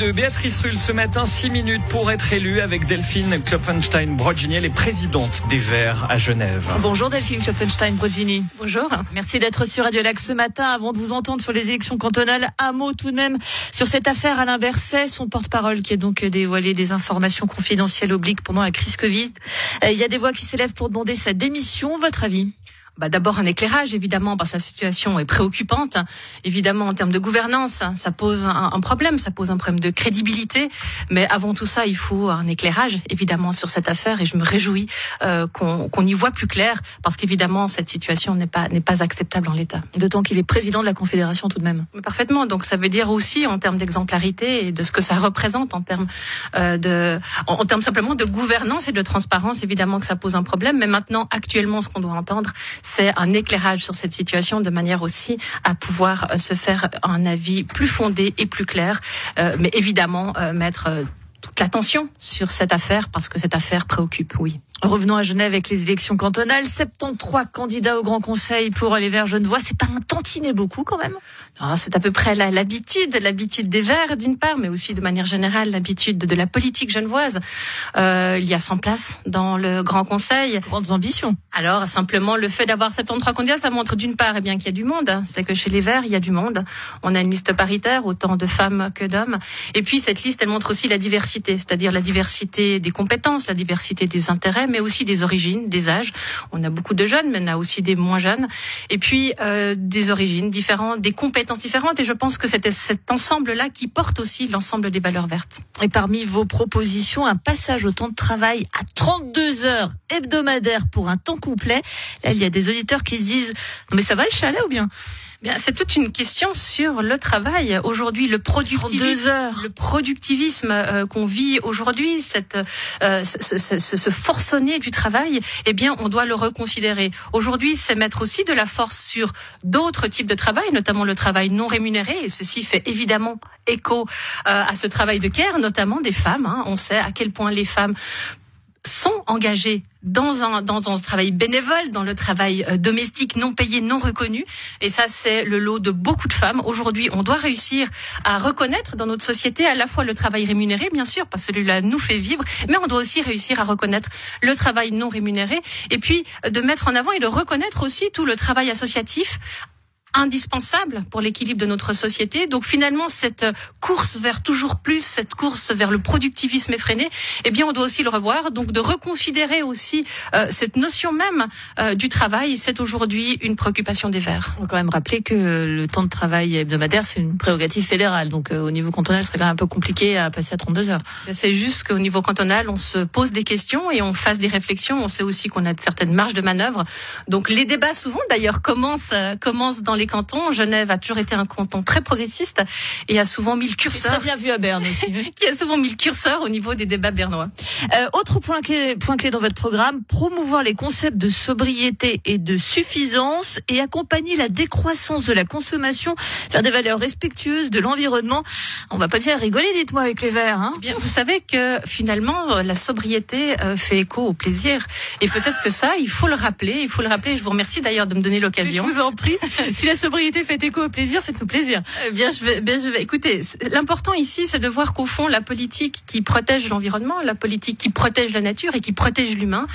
de Béatrice Rulle ce matin, 6 minutes pour être élue avec Delphine Klopfenstein-Brogini, elle est présidente des Verts à Genève. Bonjour Delphine Klopfenstein-Brogini. Bonjour. Merci d'être sur Radio Lac ce matin. Avant de vous entendre sur les élections cantonales, un mot tout de même sur cette affaire Alain Berset, son porte-parole qui a donc dévoilé des informations confidentielles obliques pendant la crise Covid. Euh, il y a des voix qui s'élèvent pour demander sa démission. Votre avis? Bah D'abord un éclairage, évidemment, parce que la situation est préoccupante. Évidemment, en termes de gouvernance, ça pose un, problème, ça pose un problème de crédibilité. Mais avant tout ça, il faut un éclairage, évidemment, sur cette affaire. Et je me réjouis euh, qu'on y voit plus clair, parce qu'évidemment, cette situation n'est pas n'est pas acceptable en l'état. D'autant qu'il est président de la Confédération tout de même. Mais parfaitement. Donc ça veut dire aussi, en termes d'exemplarité et de ce que ça représente en termes euh, de, en, en termes simplement de gouvernance et de transparence, évidemment que ça pose un problème. Mais maintenant, actuellement, ce qu'on doit entendre, c'est un éclairage sur cette situation de manière aussi à pouvoir euh, se faire un avis plus fondé et plus clair, euh, mais évidemment euh, mettre toute l'attention sur cette affaire parce que cette affaire préoccupe, oui. Revenons à Genève avec les élections cantonales. 73 candidats au Grand Conseil pour les Verts Genevois. C'est pas un tantinet beaucoup quand même? C'est à peu près l'habitude, l'habitude des Verts d'une part, mais aussi de manière générale l'habitude de la politique genevoise. Euh, il y a 100 places dans le Grand Conseil. Grandes ambitions. Alors simplement le fait d'avoir 73 candidats, ça montre d'une part eh bien qu'il y a du monde. C'est que chez les Verts il y a du monde. On a une liste paritaire, autant de femmes que d'hommes. Et puis cette liste, elle montre aussi la diversité, c'est-à-dire la diversité des compétences, la diversité des intérêts mais aussi des origines, des âges. On a beaucoup de jeunes, mais on a aussi des moins jeunes. Et puis euh, des origines différentes, des compétences différentes. Et je pense que c'est cet ensemble-là qui porte aussi l'ensemble des valeurs vertes. Et parmi vos propositions, un passage au temps de travail à 32 heures hebdomadaires pour un temps complet. Là, il y a des auditeurs qui se disent, mais ça va le chalet ou bien? C'est toute une question sur le travail. Aujourd'hui, le productivisme, le productivisme euh, qu'on vit aujourd'hui, cette, euh, ce, ce, ce, forçonner du travail, eh bien, on doit le reconsidérer. Aujourd'hui, c'est mettre aussi de la force sur d'autres types de travail, notamment le travail non rémunéré. Et ceci fait évidemment écho euh, à ce travail de care, notamment des femmes. Hein. On sait à quel point les femmes sont engagés dans un, dans un travail bénévole, dans le travail euh, domestique non payé, non reconnu. Et ça, c'est le lot de beaucoup de femmes. Aujourd'hui, on doit réussir à reconnaître dans notre société à la fois le travail rémunéré, bien sûr, parce que celui-là nous fait vivre, mais on doit aussi réussir à reconnaître le travail non rémunéré, et puis de mettre en avant et de reconnaître aussi tout le travail associatif indispensable pour l'équilibre de notre société. Donc finalement, cette course vers toujours plus, cette course vers le productivisme effréné, eh bien, on doit aussi le revoir. Donc de reconsidérer aussi euh, cette notion même euh, du travail, c'est aujourd'hui une préoccupation des Verts. On va quand même rappeler que le temps de travail hebdomadaire, c'est une prérogative fédérale. Donc euh, au niveau cantonal, ce serait quand même un peu compliqué à passer à 32 heures. C'est juste qu'au niveau cantonal, on se pose des questions et on fasse des réflexions. On sait aussi qu'on a de certaines marges de manœuvre. Donc les débats souvent d'ailleurs commencent, commencent dans les cantons. Genève a toujours été un canton très progressiste et a souvent mis le curseur. Très bien vu à Berne aussi. qui a souvent mis le curseur au niveau des débats bernois. Euh, autre point clé, point clé dans votre programme, promouvoir les concepts de sobriété et de suffisance et accompagner la décroissance de la consommation vers des valeurs respectueuses de l'environnement. On va pas bien rigoler, dites-moi, avec les verts. Hein eh bien, vous savez que finalement, la sobriété euh, fait écho au plaisir. Et peut-être que ça, il faut le rappeler. Il faut le rappeler. Je vous remercie d'ailleurs de me donner l'occasion. Je vous en prie. la sobriété fait écho au plaisir, faites-nous plaisir. Eh bien, je vais, bien, je vais. Écoutez, l'important ici, c'est de voir qu'au fond, la politique qui protège l'environnement, la politique qui protège la nature et qui protège l'humain,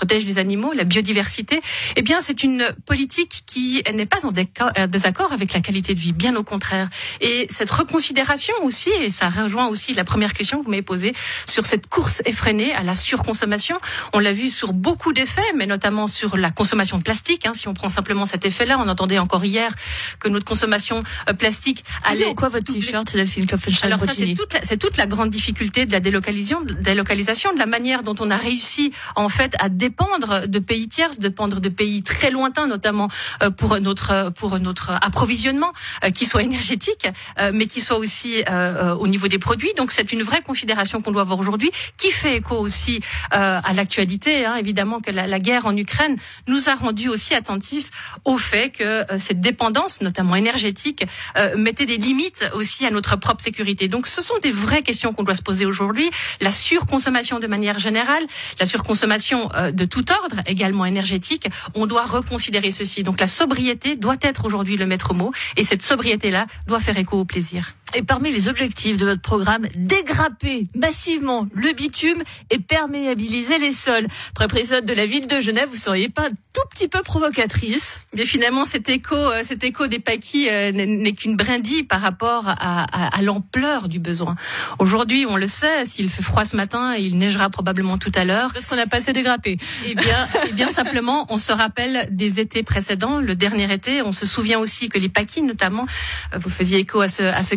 protège les animaux, la biodiversité, eh bien, c'est une politique qui n'est pas en euh, désaccord avec la qualité de vie, bien au contraire. Et cette reconsidération aussi, et ça rejoint aussi la première question que vous m'avez posée sur cette course effrénée à la surconsommation. On l'a vu sur beaucoup d'effets, mais notamment sur la consommation de plastique. Hein, si on prend simplement cet effet-là, on entendait encore hier que notre consommation euh, plastique allait. En quoi votre t-shirt, Delphine Alors ça, c'est toute, la, toute la grande difficulté de la délocalisation, de, délocalisation, de la manière dont on a réussi en fait à dépendre de pays tiers, dépendre de pays très lointains, notamment euh, pour notre pour notre approvisionnement, euh, qui soit énergétique, euh, mais qui soit aussi au niveau des produits. Donc c'est une vraie considération qu'on doit avoir aujourd'hui, qui fait écho aussi à l'actualité. Hein, évidemment que la, la, guerre en Ukraine nous a rendu aussi attentifs au fait que cette dépendance, notamment énergétique, mettait des limites aussi à notre propre sécurité. Donc ce sont des vraies questions qu'on doit se poser aujourd'hui. La surconsommation de manière générale, la surconsommation tout ordre, également énergétique, on doit reconsidérer ceci. Donc la sobriété doit être aujourd'hui le maître mot et cette sobriété-là doit faire écho au plaisir. Et parmi les objectifs de votre programme, dégrapper massivement le bitume et perméabiliser les sols. Après de la ville de Genève, vous seriez pas un tout petit peu provocatrice Mais finalement, cet écho, euh, cet écho des paquis euh, n'est qu'une brindille par rapport à, à, l'ampleur du besoin. Aujourd'hui, on le sait, s'il fait froid ce matin, il neigera probablement tout à l'heure. Parce qu'on a passé dégrappé. Eh bien, eh bien simplement, on se rappelle des étés précédents, le dernier été. On se souvient aussi que les paquis, notamment, euh, vous faisiez écho à ce, à ce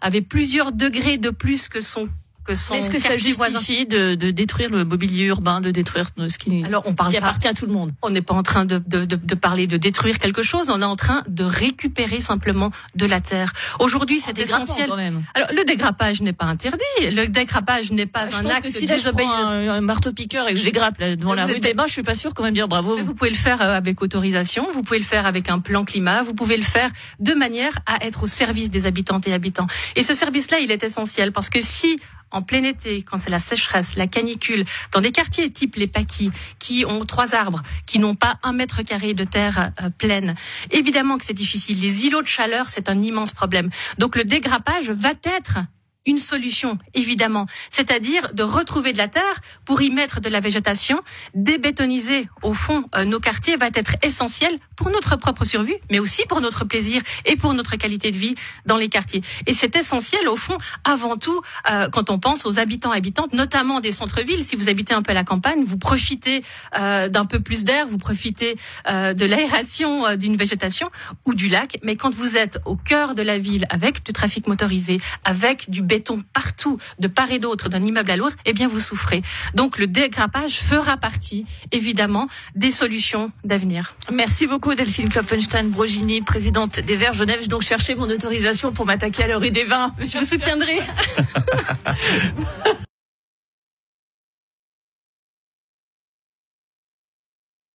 avaient plusieurs degrés de plus que son est-ce que ça justifie de, de, détruire le mobilier urbain, de détruire ce qui, Alors, on parle qui appartient à tout le monde On n'est pas en train de, de, de, parler de détruire quelque chose, on est en train de récupérer simplement de la terre. Aujourd'hui, c'est essentiel. Quand même. Alors, le dégrappage n'est pas interdit. Le dégrappage n'est pas ah, un acte si Un, un, marteau piqueur et que je dégrappe là, devant la rue des Bains, je suis pas sûr quand même dire bravo. Vous pouvez le faire euh, avec autorisation, vous pouvez le faire avec un plan climat, vous pouvez le faire de manière à être au service des habitantes et habitants. Et ce service-là, il est essentiel parce que si en plein été, quand c'est la sécheresse, la canicule, dans des quartiers type les Paquis, qui ont trois arbres, qui n'ont pas un mètre carré de terre euh, pleine, évidemment que c'est difficile. Les îlots de chaleur, c'est un immense problème. Donc le dégrappage va être une solution, évidemment, c'est-à-dire de retrouver de la terre pour y mettre de la végétation, débétoniser au fond euh, nos quartiers va être essentiel pour notre propre survie, mais aussi pour notre plaisir et pour notre qualité de vie dans les quartiers. Et c'est essentiel au fond, avant tout, euh, quand on pense aux habitants habitantes, notamment des centres-villes. Si vous habitez un peu à la campagne, vous profitez euh, d'un peu plus d'air, vous profitez de l'aération d'une végétation ou du lac, mais quand vous êtes au cœur de la ville avec du trafic motorisé, avec du béton partout, de part et d'autre, d'un immeuble à l'autre, eh bien vous souffrez. Donc le dégrappage fera partie, évidemment, des solutions d'avenir. Merci beaucoup Delphine Klopfenstein-Brogini, présidente des Verts Genève. Je donc chercher mon autorisation pour m'attaquer à la rue des Vins. Je vous soutiendrai.